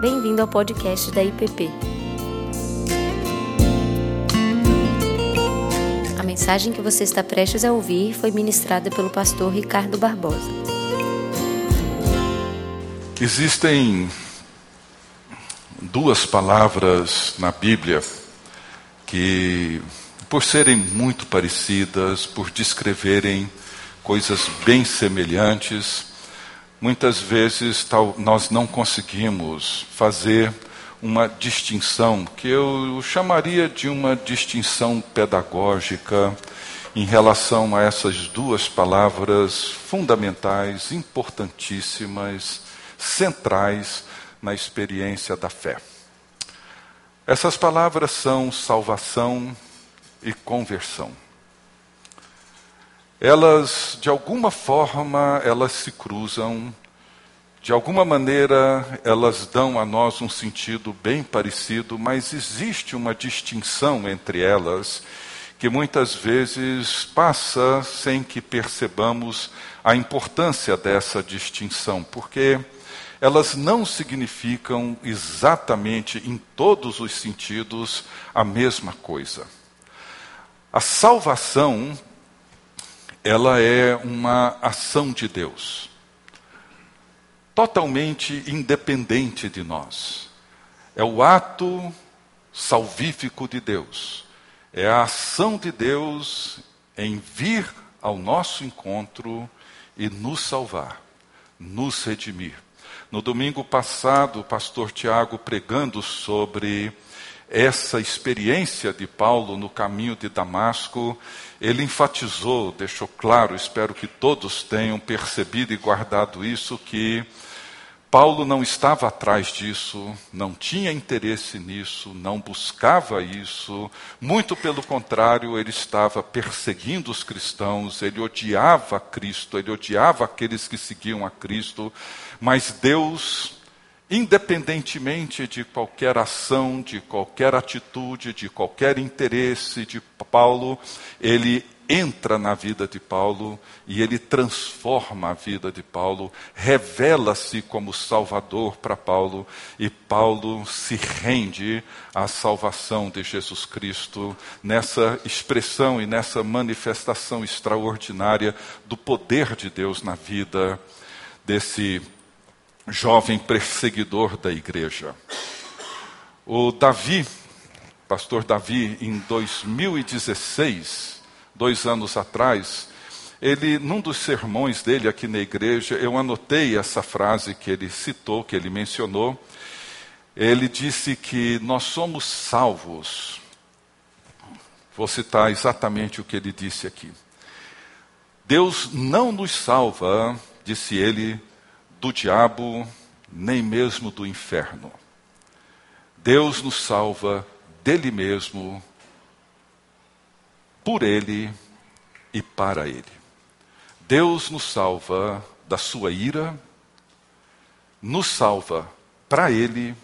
Bem-vindo ao podcast da IPP. A mensagem que você está prestes a ouvir foi ministrada pelo pastor Ricardo Barbosa. Existem duas palavras na Bíblia que, por serem muito parecidas, por descreverem coisas bem semelhantes, muitas vezes tal, nós não conseguimos fazer uma distinção que eu chamaria de uma distinção pedagógica em relação a essas duas palavras fundamentais, importantíssimas, centrais na experiência da fé. Essas palavras são salvação e conversão elas de alguma forma elas se cruzam, de alguma maneira elas dão a nós um sentido bem parecido, mas existe uma distinção entre elas que muitas vezes passa sem que percebamos a importância dessa distinção, porque elas não significam exatamente em todos os sentidos a mesma coisa. A salvação ela é uma ação de Deus, totalmente independente de nós. É o ato salvífico de Deus, é a ação de Deus em vir ao nosso encontro e nos salvar, nos redimir. No domingo passado, o pastor Tiago pregando sobre essa experiência de Paulo no caminho de Damasco, ele enfatizou, deixou claro, espero que todos tenham percebido e guardado isso, que Paulo não estava atrás disso, não tinha interesse nisso, não buscava isso, muito pelo contrário, ele estava perseguindo os cristãos, ele odiava Cristo, ele odiava aqueles que seguiam a Cristo, mas Deus independentemente de qualquer ação, de qualquer atitude, de qualquer interesse de Paulo, ele entra na vida de Paulo e ele transforma a vida de Paulo, revela-se como Salvador para Paulo e Paulo se rende à salvação de Jesus Cristo nessa expressão e nessa manifestação extraordinária do poder de Deus na vida desse jovem perseguidor da igreja. O Davi, pastor Davi, em 2016, dois anos atrás, ele, num dos sermões dele aqui na igreja, eu anotei essa frase que ele citou, que ele mencionou. Ele disse que nós somos salvos. Vou citar exatamente o que ele disse aqui. Deus não nos salva, disse ele, do diabo, nem mesmo do inferno. Deus nos salva dele mesmo, por ele e para ele. Deus nos salva da sua ira, nos salva para ele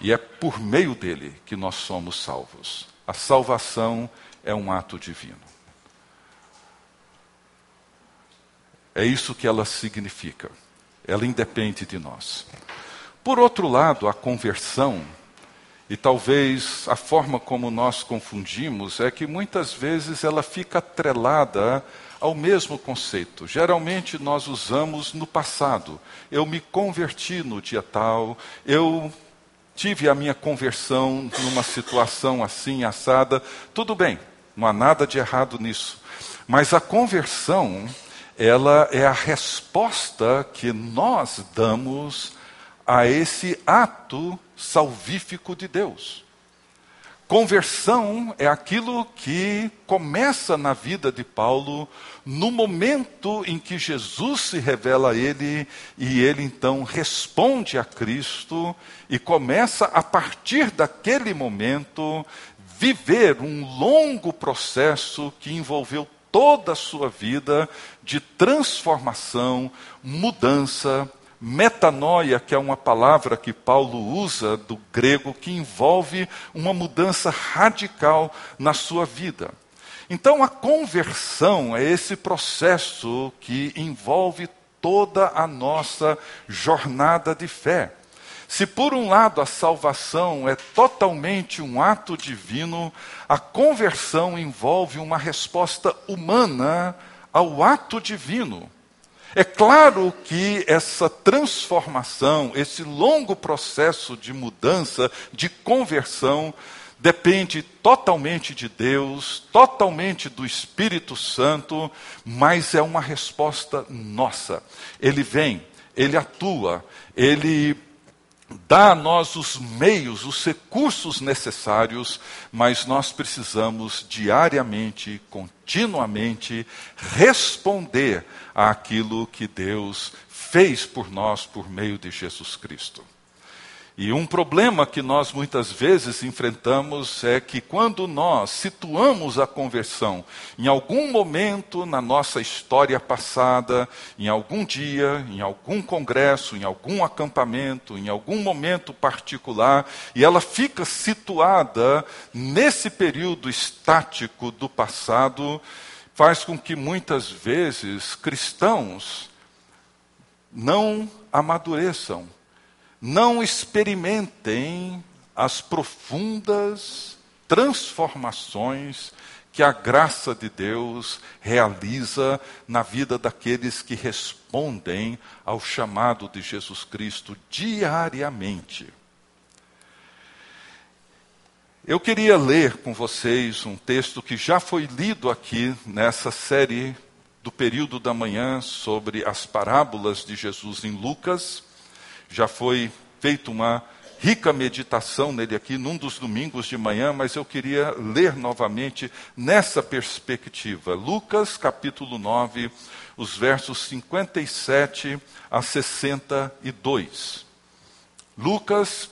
e é por meio dele que nós somos salvos. A salvação é um ato divino. É isso que ela significa. Ela independe de nós. Por outro lado, a conversão, e talvez a forma como nós confundimos, é que muitas vezes ela fica atrelada ao mesmo conceito. Geralmente nós usamos no passado. Eu me converti no dia tal, eu tive a minha conversão numa situação assim, assada. Tudo bem, não há nada de errado nisso. Mas a conversão ela é a resposta que nós damos a esse ato salvífico de Deus. Conversão é aquilo que começa na vida de Paulo no momento em que Jesus se revela a ele e ele então responde a Cristo e começa a partir daquele momento viver um longo processo que envolveu toda a sua vida de transformação, mudança, metanoia, que é uma palavra que Paulo usa do grego, que envolve uma mudança radical na sua vida. Então, a conversão é esse processo que envolve toda a nossa jornada de fé. Se por um lado a salvação é totalmente um ato divino, a conversão envolve uma resposta humana ao ato divino. É claro que essa transformação, esse longo processo de mudança, de conversão, depende totalmente de Deus, totalmente do Espírito Santo, mas é uma resposta nossa. Ele vem, ele atua, ele dá a nós os meios, os recursos necessários, mas nós precisamos diariamente, continuamente, responder àquilo que Deus fez por nós por meio de Jesus Cristo. E um problema que nós muitas vezes enfrentamos é que quando nós situamos a conversão em algum momento na nossa história passada, em algum dia, em algum congresso, em algum acampamento, em algum momento particular, e ela fica situada nesse período estático do passado, faz com que muitas vezes cristãos não amadureçam não experimentem as profundas transformações que a graça de Deus realiza na vida daqueles que respondem ao chamado de Jesus Cristo diariamente. Eu queria ler com vocês um texto que já foi lido aqui nessa série do período da manhã sobre as parábolas de Jesus em Lucas já foi feita uma rica meditação nele aqui num dos domingos de manhã, mas eu queria ler novamente nessa perspectiva. Lucas capítulo 9, os versos 57 a 62. Lucas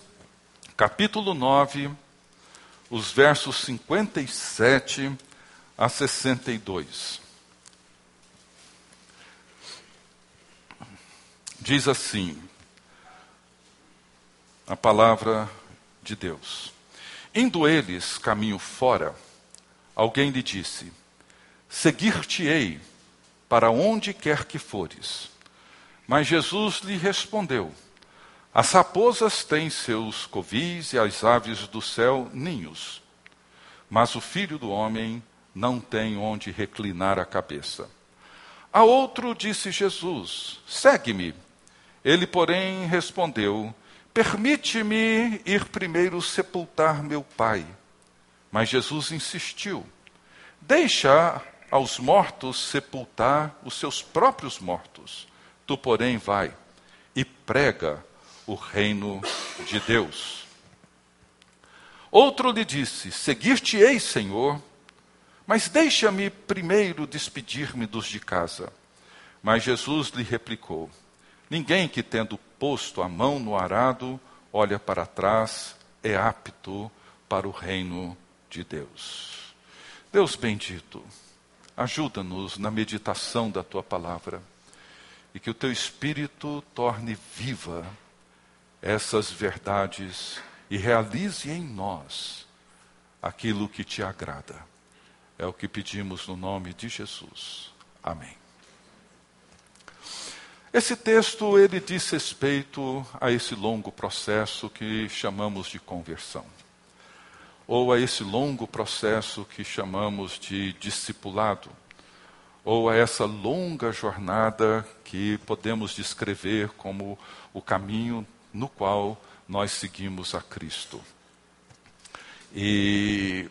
capítulo 9, os versos 57 a 62. Diz assim: a palavra de Deus. Indo eles caminho fora, alguém lhe disse: Seguir-te-ei para onde quer que fores. Mas Jesus lhe respondeu: As raposas têm seus covis e as aves do céu ninhos, mas o filho do homem não tem onde reclinar a cabeça. A outro disse Jesus: Segue-me. Ele, porém, respondeu: Permite-me ir primeiro sepultar meu pai. Mas Jesus insistiu: Deixa aos mortos sepultar os seus próprios mortos. Tu, porém, vai e prega o reino de Deus. Outro lhe disse: Seguir-te-ei, Senhor, mas deixa-me primeiro despedir-me dos de casa. Mas Jesus lhe replicou: Ninguém que, tendo posto a mão no arado, olha para trás, é apto para o reino de Deus. Deus bendito, ajuda-nos na meditação da tua palavra e que o teu espírito torne viva essas verdades e realize em nós aquilo que te agrada. É o que pedimos no nome de Jesus. Amém. Esse texto ele diz respeito a esse longo processo que chamamos de conversão, ou a esse longo processo que chamamos de discipulado, ou a essa longa jornada que podemos descrever como o caminho no qual nós seguimos a Cristo. E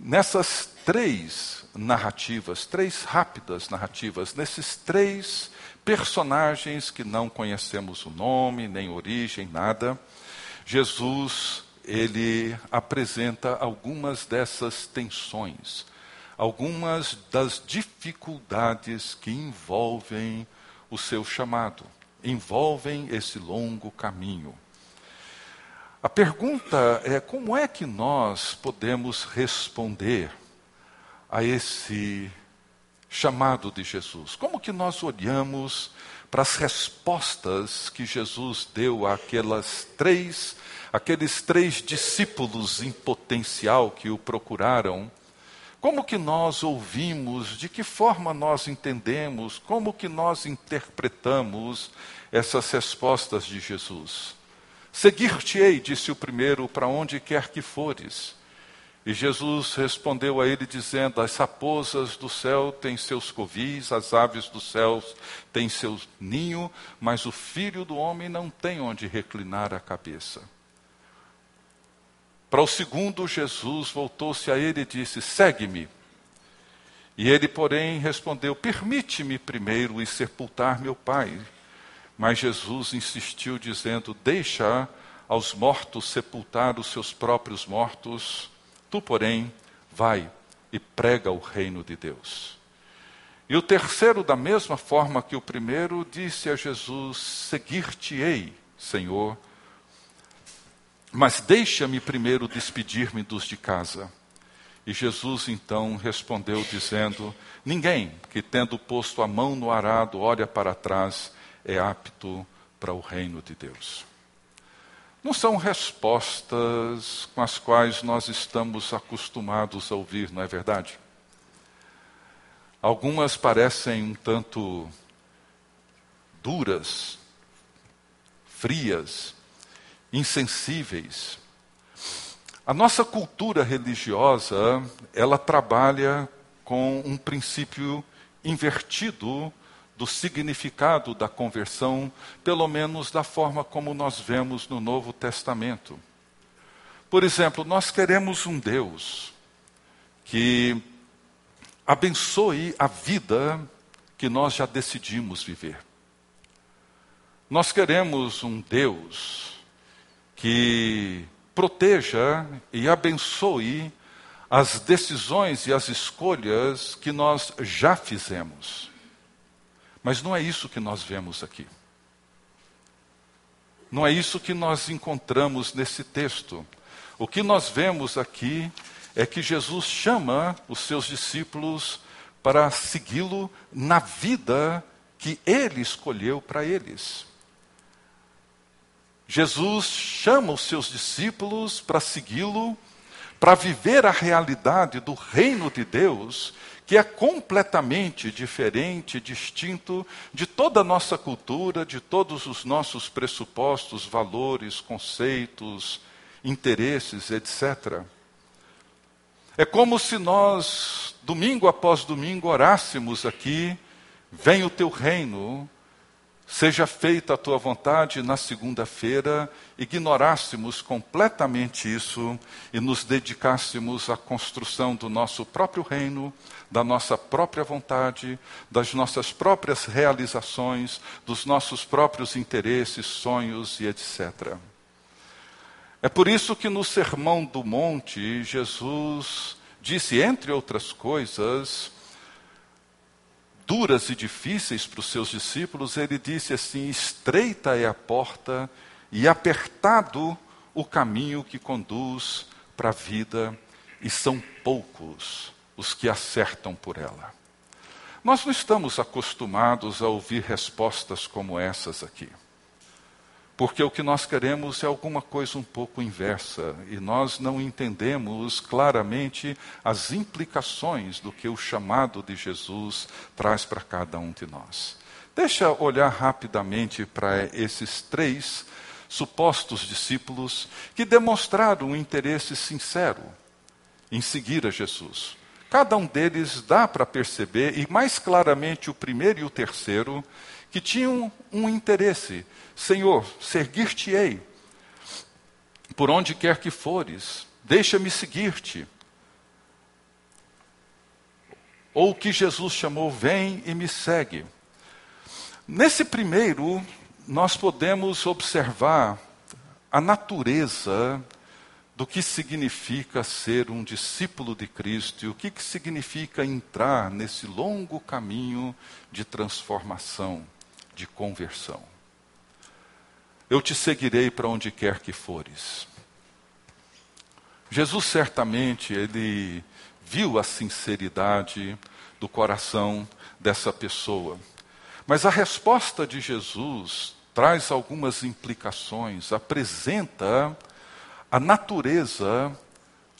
nessas três narrativas, três rápidas narrativas, nesses três personagens que não conhecemos o nome, nem origem, nada, Jesus ele apresenta algumas dessas tensões, algumas das dificuldades que envolvem o seu chamado, envolvem esse longo caminho. A pergunta é como é que nós podemos responder a esse chamado de Jesus? Como que nós olhamos para as respostas que Jesus deu àquelas três, aqueles três discípulos em potencial que o procuraram Como que nós ouvimos, de que forma nós entendemos, como que nós interpretamos essas respostas de Jesus? Seguir-te-ei, disse o primeiro, para onde quer que fores. E Jesus respondeu a ele, dizendo: As raposas do céu têm seus covis, as aves dos céus têm seu ninho, mas o filho do homem não tem onde reclinar a cabeça. Para o segundo, Jesus voltou-se a ele e disse: Segue-me. E ele, porém, respondeu: Permite-me primeiro ir sepultar meu pai. Mas Jesus insistiu, dizendo: Deixa aos mortos sepultar os seus próprios mortos, tu, porém, vai e prega o reino de Deus. E o terceiro, da mesma forma que o primeiro, disse a Jesus: Seguir-te-ei, Senhor mas deixa-me primeiro despedir-me dos de casa. E Jesus então respondeu, dizendo: Ninguém que, tendo posto a mão no arado, olha para trás, é apto para o reino de Deus. Não são respostas com as quais nós estamos acostumados a ouvir, não é verdade? Algumas parecem um tanto duras, frias, insensíveis. A nossa cultura religiosa, ela trabalha com um princípio invertido do significado da conversão, pelo menos da forma como nós vemos no Novo Testamento. Por exemplo, nós queremos um Deus que abençoe a vida que nós já decidimos viver. Nós queremos um Deus que proteja e abençoe as decisões e as escolhas que nós já fizemos. Mas não é isso que nós vemos aqui. Não é isso que nós encontramos nesse texto. O que nós vemos aqui é que Jesus chama os seus discípulos para segui-lo na vida que ele escolheu para eles. Jesus chama os seus discípulos para segui-lo, para viver a realidade do reino de Deus, que é completamente diferente, distinto de toda a nossa cultura, de todos os nossos pressupostos, valores, conceitos, interesses, etc. É como se nós, domingo após domingo, orássemos aqui: vem o teu reino, Seja feita a tua vontade na segunda-feira, ignorássemos completamente isso e nos dedicássemos à construção do nosso próprio reino, da nossa própria vontade, das nossas próprias realizações, dos nossos próprios interesses, sonhos e etc. É por isso que no Sermão do Monte, Jesus disse, entre outras coisas, duras e difíceis para os seus discípulos, ele disse assim: Estreita é a porta e apertado o caminho que conduz para a vida, e são poucos os que acertam por ela. Nós não estamos acostumados a ouvir respostas como essas aqui. Porque o que nós queremos é alguma coisa um pouco inversa e nós não entendemos claramente as implicações do que o chamado de Jesus traz para cada um de nós. Deixa olhar rapidamente para esses três supostos discípulos que demonstraram um interesse sincero em seguir a Jesus. Cada um deles dá para perceber, e mais claramente o primeiro e o terceiro, que tinham um interesse Senhor, seguir-te-ei por onde quer que fores, deixa-me seguir-te. Ou o que Jesus chamou, vem e me segue. Nesse primeiro, nós podemos observar a natureza do que significa ser um discípulo de Cristo e o que, que significa entrar nesse longo caminho de transformação, de conversão. Eu te seguirei para onde quer que fores. Jesus certamente ele viu a sinceridade do coração dessa pessoa. Mas a resposta de Jesus traz algumas implicações, apresenta a natureza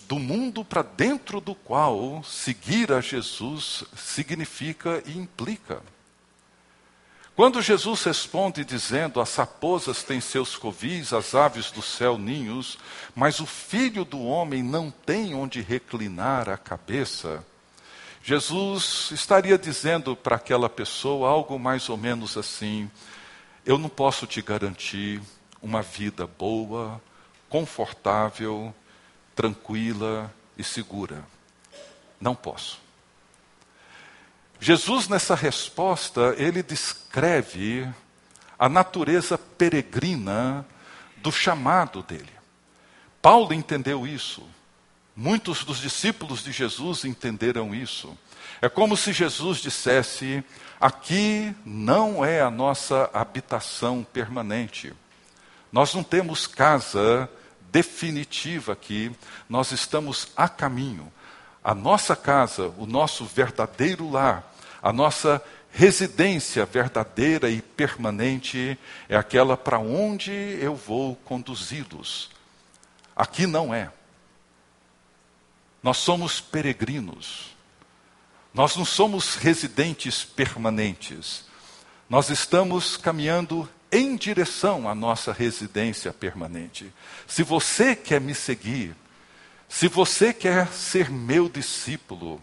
do mundo para dentro do qual seguir a Jesus significa e implica. Quando Jesus responde dizendo: As raposas têm seus covis, as aves do céu ninhos, mas o filho do homem não tem onde reclinar a cabeça. Jesus estaria dizendo para aquela pessoa algo mais ou menos assim: Eu não posso te garantir uma vida boa, confortável, tranquila e segura. Não posso. Jesus, nessa resposta, ele descreve a natureza peregrina do chamado dele. Paulo entendeu isso. Muitos dos discípulos de Jesus entenderam isso. É como se Jesus dissesse: aqui não é a nossa habitação permanente. Nós não temos casa definitiva aqui, nós estamos a caminho. A nossa casa, o nosso verdadeiro lar, a nossa residência verdadeira e permanente é aquela para onde eu vou conduzi-los. Aqui não é. Nós somos peregrinos. Nós não somos residentes permanentes. Nós estamos caminhando em direção à nossa residência permanente. Se você quer me seguir, se você quer ser meu discípulo,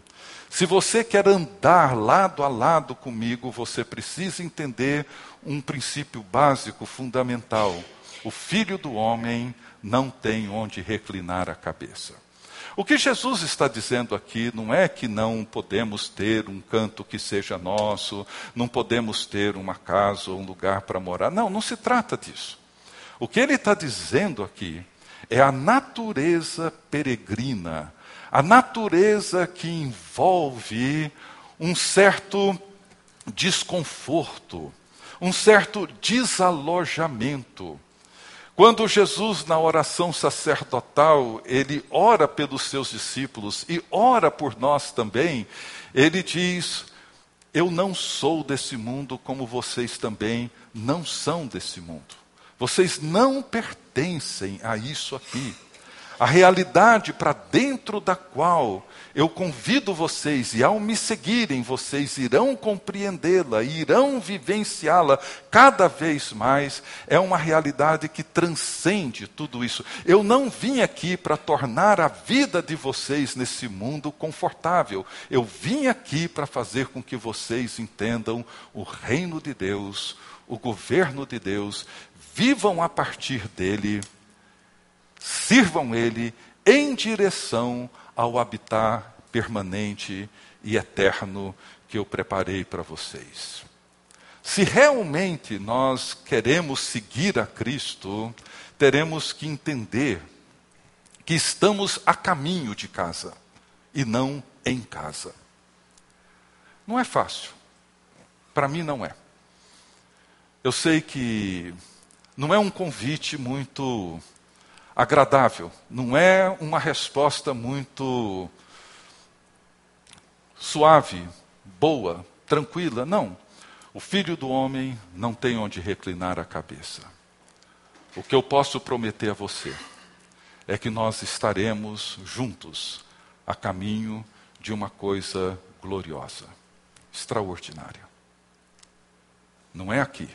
se você quer andar lado a lado comigo, você precisa entender um princípio básico, fundamental. O filho do homem não tem onde reclinar a cabeça. O que Jesus está dizendo aqui não é que não podemos ter um canto que seja nosso, não podemos ter uma casa ou um lugar para morar. Não, não se trata disso. O que ele está dizendo aqui é a natureza peregrina, a natureza que envolve um certo desconforto, um certo desalojamento. Quando Jesus, na oração sacerdotal, ele ora pelos seus discípulos e ora por nós também, ele diz: Eu não sou desse mundo, como vocês também não são desse mundo. Vocês não pertencem a isso aqui a realidade para dentro da qual eu convido vocês, e ao me seguirem, vocês irão compreendê-la, irão vivenciá-la cada vez mais, é uma realidade que transcende tudo isso. Eu não vim aqui para tornar a vida de vocês nesse mundo confortável, eu vim aqui para fazer com que vocês entendam o reino de Deus, o governo de Deus, vivam a partir dele sirvam Ele em direção ao habitar permanente e eterno que eu preparei para vocês. Se realmente nós queremos seguir a Cristo, teremos que entender que estamos a caminho de casa e não em casa. Não é fácil. Para mim, não é. Eu sei que não é um convite muito agradável, não é uma resposta muito suave, boa, tranquila, não. O filho do homem não tem onde reclinar a cabeça. O que eu posso prometer a você é que nós estaremos juntos a caminho de uma coisa gloriosa, extraordinária. Não é aqui.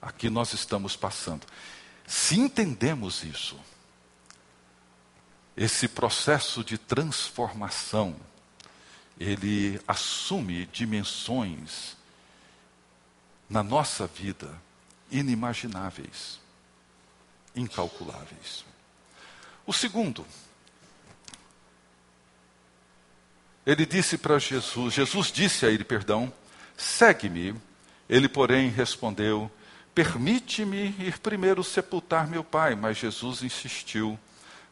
Aqui nós estamos passando. Se entendemos isso, esse processo de transformação, ele assume dimensões na nossa vida inimagináveis, incalculáveis. O segundo, ele disse para Jesus, Jesus disse a ele, perdão, segue-me. Ele, porém, respondeu: Permite-me ir primeiro sepultar meu pai. Mas Jesus insistiu: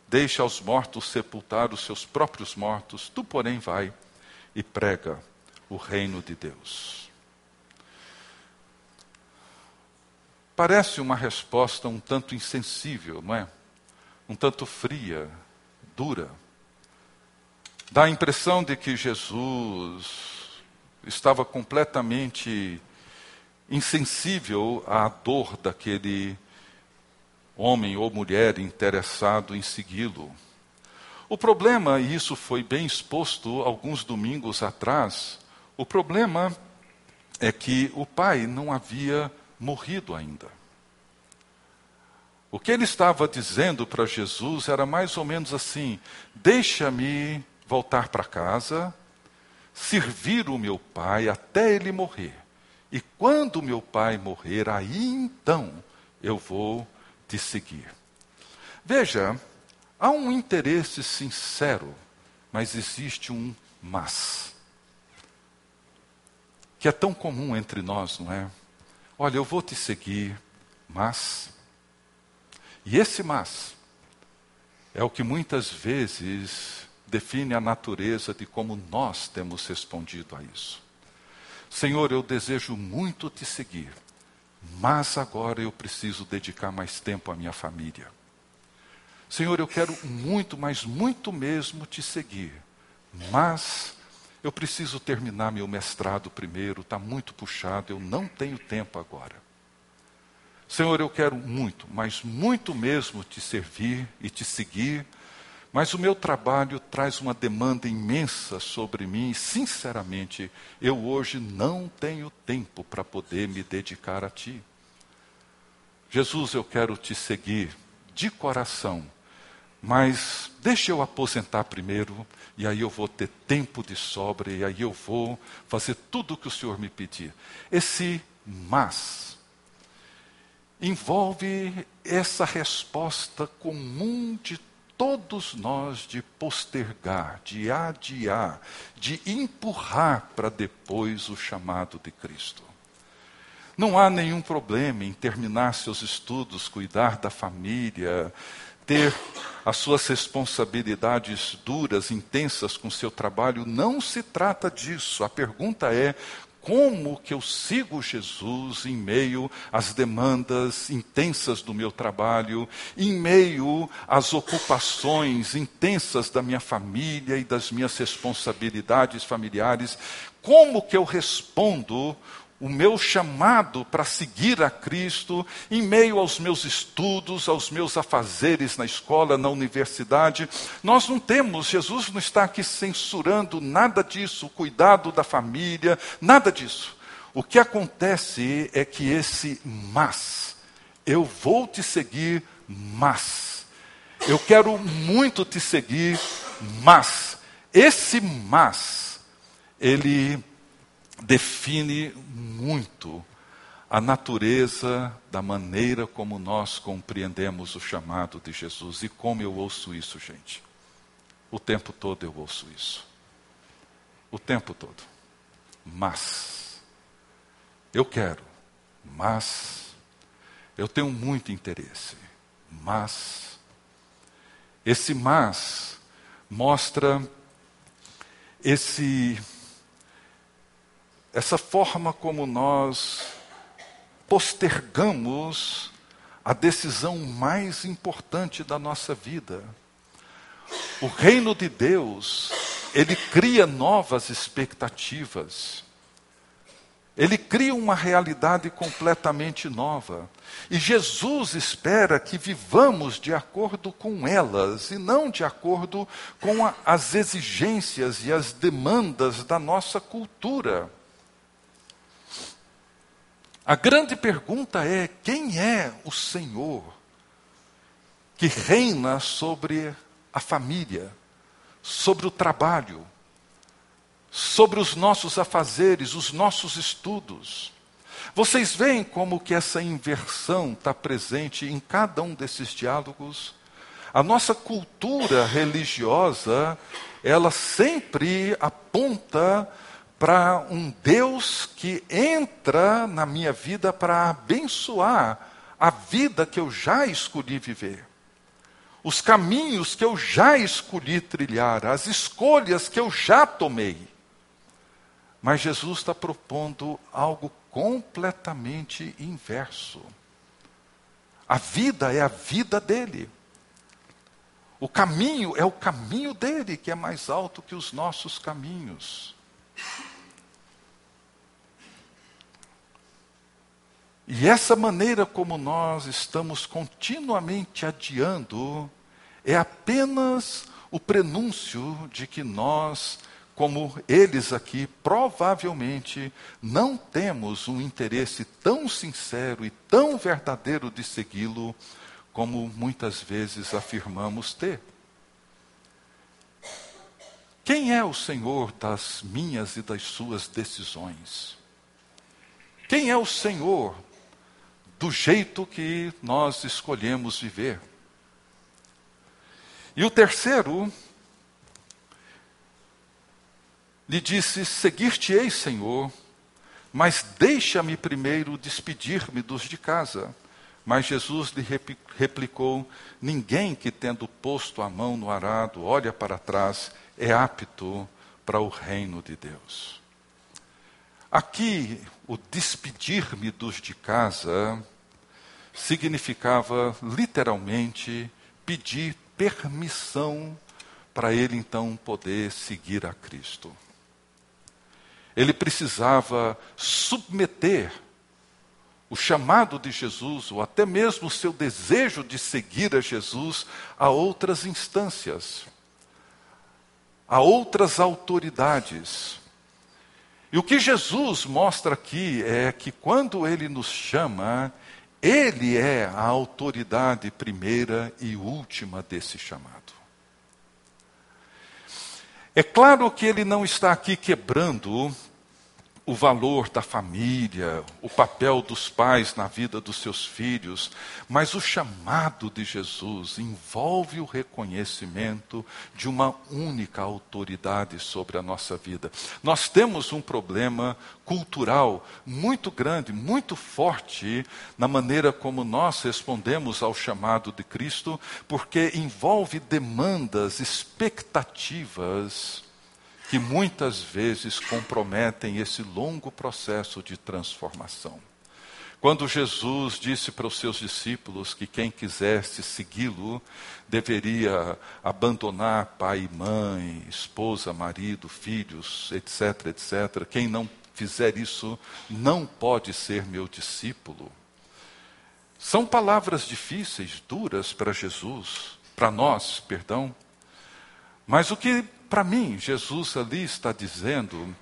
Deixa aos mortos sepultar os seus próprios mortos, tu, porém, vai e prega o reino de Deus. Parece uma resposta um tanto insensível, não é? Um tanto fria, dura. Dá a impressão de que Jesus estava completamente insensível à dor daquele homem ou mulher interessado em segui-lo. O problema, e isso foi bem exposto alguns domingos atrás, o problema é que o pai não havia morrido ainda. O que ele estava dizendo para Jesus era mais ou menos assim: deixa-me voltar para casa, servir o meu pai até ele morrer. E quando meu pai morrer, aí então eu vou te seguir. Veja, há um interesse sincero, mas existe um mas. Que é tão comum entre nós, não é? Olha, eu vou te seguir, mas. E esse mas é o que muitas vezes define a natureza de como nós temos respondido a isso. Senhor, eu desejo muito te seguir, mas agora eu preciso dedicar mais tempo à minha família. Senhor, eu quero muito, mas muito mesmo te seguir, mas eu preciso terminar meu mestrado primeiro, está muito puxado, eu não tenho tempo agora. Senhor, eu quero muito, mas muito mesmo te servir e te seguir, mas o meu trabalho traz uma demanda imensa sobre mim e, sinceramente, eu hoje não tenho tempo para poder me dedicar a Ti. Jesus, eu quero te seguir de coração, mas deixa eu aposentar primeiro, e aí eu vou ter tempo de sobra, e aí eu vou fazer tudo o que o Senhor me pedir. Esse mas envolve essa resposta comum de todos nós de postergar, de adiar, de empurrar para depois o chamado de Cristo. Não há nenhum problema em terminar seus estudos, cuidar da família, ter as suas responsabilidades duras, intensas com seu trabalho. Não se trata disso. A pergunta é como que eu sigo Jesus em meio às demandas intensas do meu trabalho, em meio às ocupações intensas da minha família e das minhas responsabilidades familiares? Como que eu respondo o meu chamado para seguir a Cristo em meio aos meus estudos, aos meus afazeres na escola, na universidade. Nós não temos, Jesus não está aqui censurando nada disso, o cuidado da família, nada disso. O que acontece é que esse mas, eu vou te seguir, mas, eu quero muito te seguir, mas, esse mas, ele define muito a natureza da maneira como nós compreendemos o chamado de Jesus. E como eu ouço isso, gente? O tempo todo eu ouço isso. O tempo todo. Mas, eu quero, mas, eu tenho muito interesse, mas, esse mas mostra esse essa forma como nós postergamos a decisão mais importante da nossa vida. O reino de Deus, ele cria novas expectativas. Ele cria uma realidade completamente nova. E Jesus espera que vivamos de acordo com elas e não de acordo com a, as exigências e as demandas da nossa cultura. A grande pergunta é: quem é o Senhor que reina sobre a família, sobre o trabalho, sobre os nossos afazeres, os nossos estudos? Vocês veem como que essa inversão está presente em cada um desses diálogos? A nossa cultura religiosa, ela sempre aponta para um Deus que entra na minha vida para abençoar a vida que eu já escolhi viver, os caminhos que eu já escolhi trilhar, as escolhas que eu já tomei. Mas Jesus está propondo algo completamente inverso. A vida é a vida dele. O caminho é o caminho dele, que é mais alto que os nossos caminhos. E essa maneira como nós estamos continuamente adiando é apenas o prenúncio de que nós, como eles aqui, provavelmente não temos um interesse tão sincero e tão verdadeiro de segui-lo como muitas vezes afirmamos ter. Quem é o Senhor das minhas e das suas decisões? Quem é o Senhor do jeito que nós escolhemos viver? E o terceiro lhe disse: Seguir-te-ei, Senhor, mas deixa-me primeiro despedir-me dos de casa. Mas Jesus lhe replicou: Ninguém que, tendo posto a mão no arado, olha para trás, é apto para o reino de Deus. Aqui, o despedir-me dos de casa significava literalmente pedir permissão para ele então poder seguir a Cristo. Ele precisava submeter o chamado de Jesus, ou até mesmo o seu desejo de seguir a Jesus, a outras instâncias, a outras autoridades. E o que Jesus mostra aqui é que quando ele nos chama, ele é a autoridade primeira e última desse chamado. É claro que ele não está aqui quebrando o valor da família, o papel dos pais na vida dos seus filhos, mas o chamado de Jesus envolve o reconhecimento de uma única autoridade sobre a nossa vida. Nós temos um problema cultural muito grande, muito forte na maneira como nós respondemos ao chamado de Cristo, porque envolve demandas, expectativas que muitas vezes comprometem esse longo processo de transformação. Quando Jesus disse para os seus discípulos que quem quisesse segui-lo deveria abandonar pai e mãe, esposa, marido, filhos, etc, etc. Quem não fizer isso não pode ser meu discípulo. São palavras difíceis, duras para Jesus, para nós, perdão. Mas o que para mim, Jesus ali está dizendo,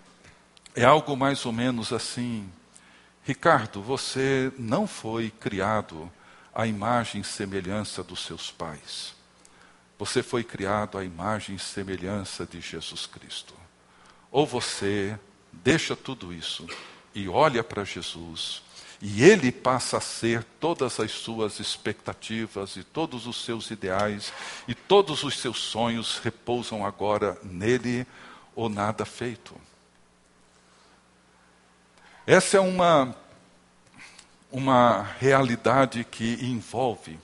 é algo mais ou menos assim: Ricardo, você não foi criado à imagem e semelhança dos seus pais. Você foi criado à imagem e semelhança de Jesus Cristo. Ou você deixa tudo isso e olha para Jesus e ele passa a ser todas as suas expectativas e todos os seus ideais e todos os seus sonhos repousam agora nele ou nada feito. Essa é uma, uma realidade que envolve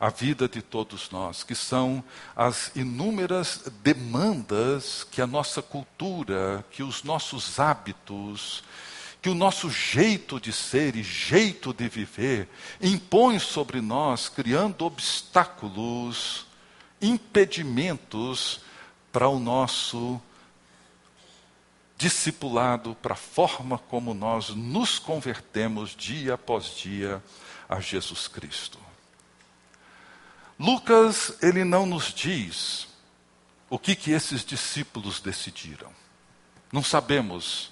a vida de todos nós, que são as inúmeras demandas que a nossa cultura, que os nossos hábitos, que o nosso jeito de ser e jeito de viver impõe sobre nós, criando obstáculos, impedimentos para o nosso discipulado, para a forma como nós nos convertemos dia após dia a Jesus Cristo. Lucas, ele não nos diz o que que esses discípulos decidiram. Não sabemos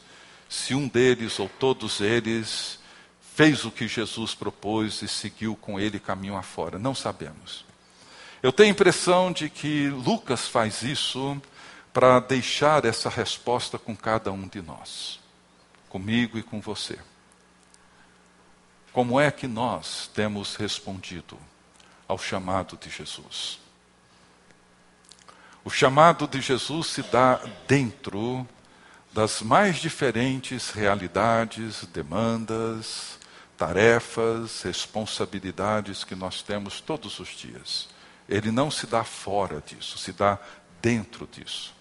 se um deles ou todos eles fez o que Jesus propôs e seguiu com ele caminho afora. Não sabemos. Eu tenho a impressão de que Lucas faz isso para deixar essa resposta com cada um de nós, comigo e com você. Como é que nós temos respondido ao chamado de Jesus? O chamado de Jesus se dá dentro das mais diferentes realidades, demandas, tarefas, responsabilidades que nós temos todos os dias. Ele não se dá fora disso, se dá dentro disso.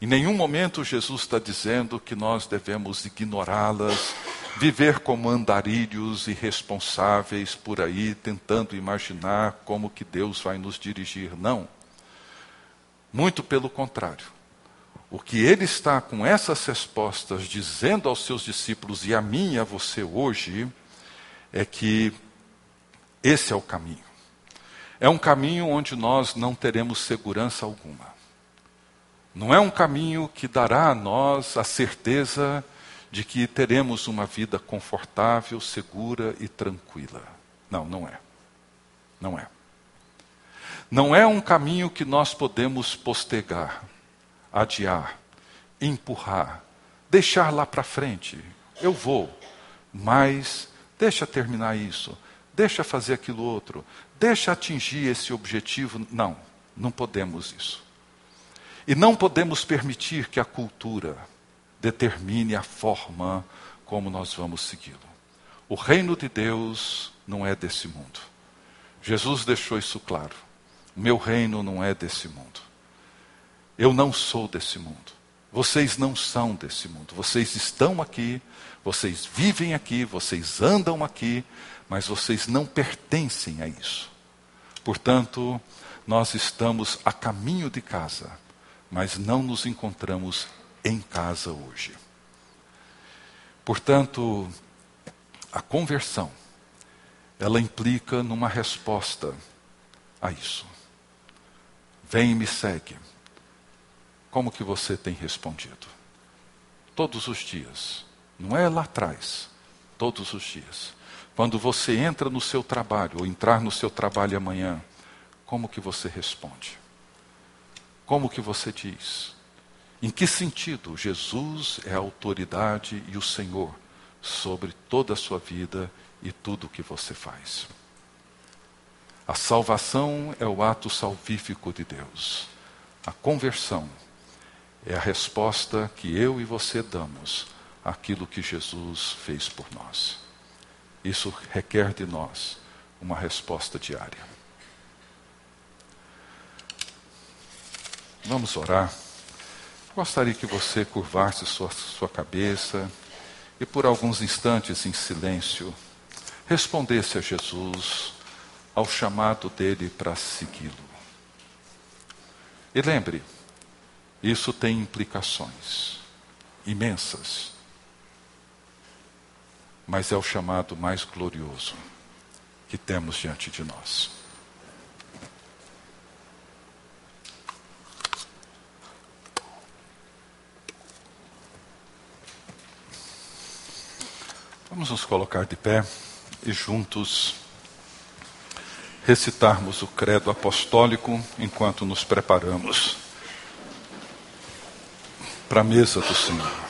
Em nenhum momento Jesus está dizendo que nós devemos ignorá-las, viver como andarilhos irresponsáveis por aí, tentando imaginar como que Deus vai nos dirigir. Não. Muito pelo contrário. O que ele está com essas respostas dizendo aos seus discípulos e a mim e a você hoje é que esse é o caminho. É um caminho onde nós não teremos segurança alguma. Não é um caminho que dará a nós a certeza de que teremos uma vida confortável, segura e tranquila. Não, não é. Não é. Não é um caminho que nós podemos postergar, adiar, empurrar, deixar lá para frente. Eu vou, mas deixa terminar isso, deixa fazer aquilo outro, deixa atingir esse objetivo. Não, não podemos isso. E não podemos permitir que a cultura determine a forma como nós vamos segui-lo. O reino de Deus não é desse mundo. Jesus deixou isso claro. O meu reino não é desse mundo. Eu não sou desse mundo. Vocês não são desse mundo. Vocês estão aqui, vocês vivem aqui, vocês andam aqui, mas vocês não pertencem a isso. Portanto, nós estamos a caminho de casa, mas não nos encontramos em casa hoje. Portanto, a conversão, ela implica numa resposta a isso. Vem e me segue. Como que você tem respondido? Todos os dias. Não é lá atrás. Todos os dias. Quando você entra no seu trabalho, ou entrar no seu trabalho amanhã, como que você responde? Como que você diz? Em que sentido Jesus é a autoridade e o Senhor sobre toda a sua vida e tudo o que você faz? A salvação é o ato salvífico de Deus. A conversão é a resposta que eu e você damos àquilo que Jesus fez por nós. Isso requer de nós uma resposta diária. Vamos orar. Gostaria que você curvasse sua, sua cabeça e, por alguns instantes em silêncio, respondesse a Jesus ao chamado dele para segui-lo. E lembre, isso tem implicações imensas mas é o chamado mais glorioso que temos diante de nós. Vamos nos colocar de pé e juntos recitarmos o credo apostólico enquanto nos preparamos para a mesa do Senhor.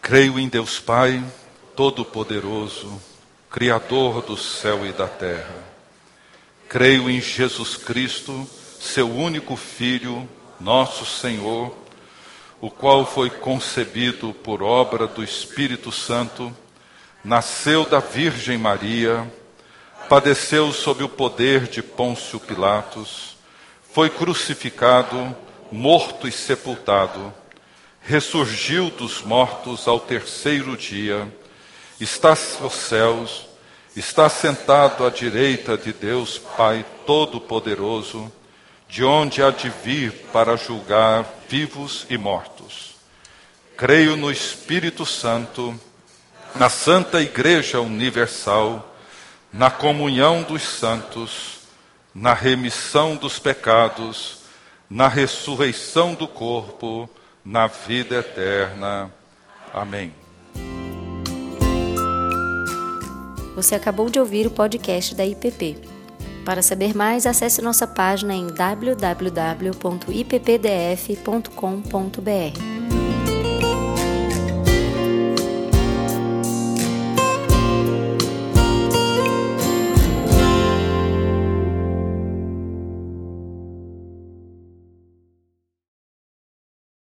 Creio em Deus Pai, Todo-Poderoso, Criador do céu e da terra. Creio em Jesus Cristo, seu único Filho, nosso Senhor, o qual foi concebido por obra do Espírito Santo, nasceu da Virgem Maria, padeceu sob o poder de Pôncio Pilatos, foi crucificado, morto e sepultado ressurgiu dos mortos ao terceiro dia, está aos céus, está sentado à direita de Deus Pai Todo-Poderoso, de onde há de vir para julgar vivos e mortos. Creio no Espírito Santo, na Santa Igreja Universal, na comunhão dos santos, na remissão dos pecados, na ressurreição do corpo, na vida eterna. Amém. Você acabou de ouvir o podcast da IPP. Para saber mais, acesse nossa página em www.ippdf.com.br.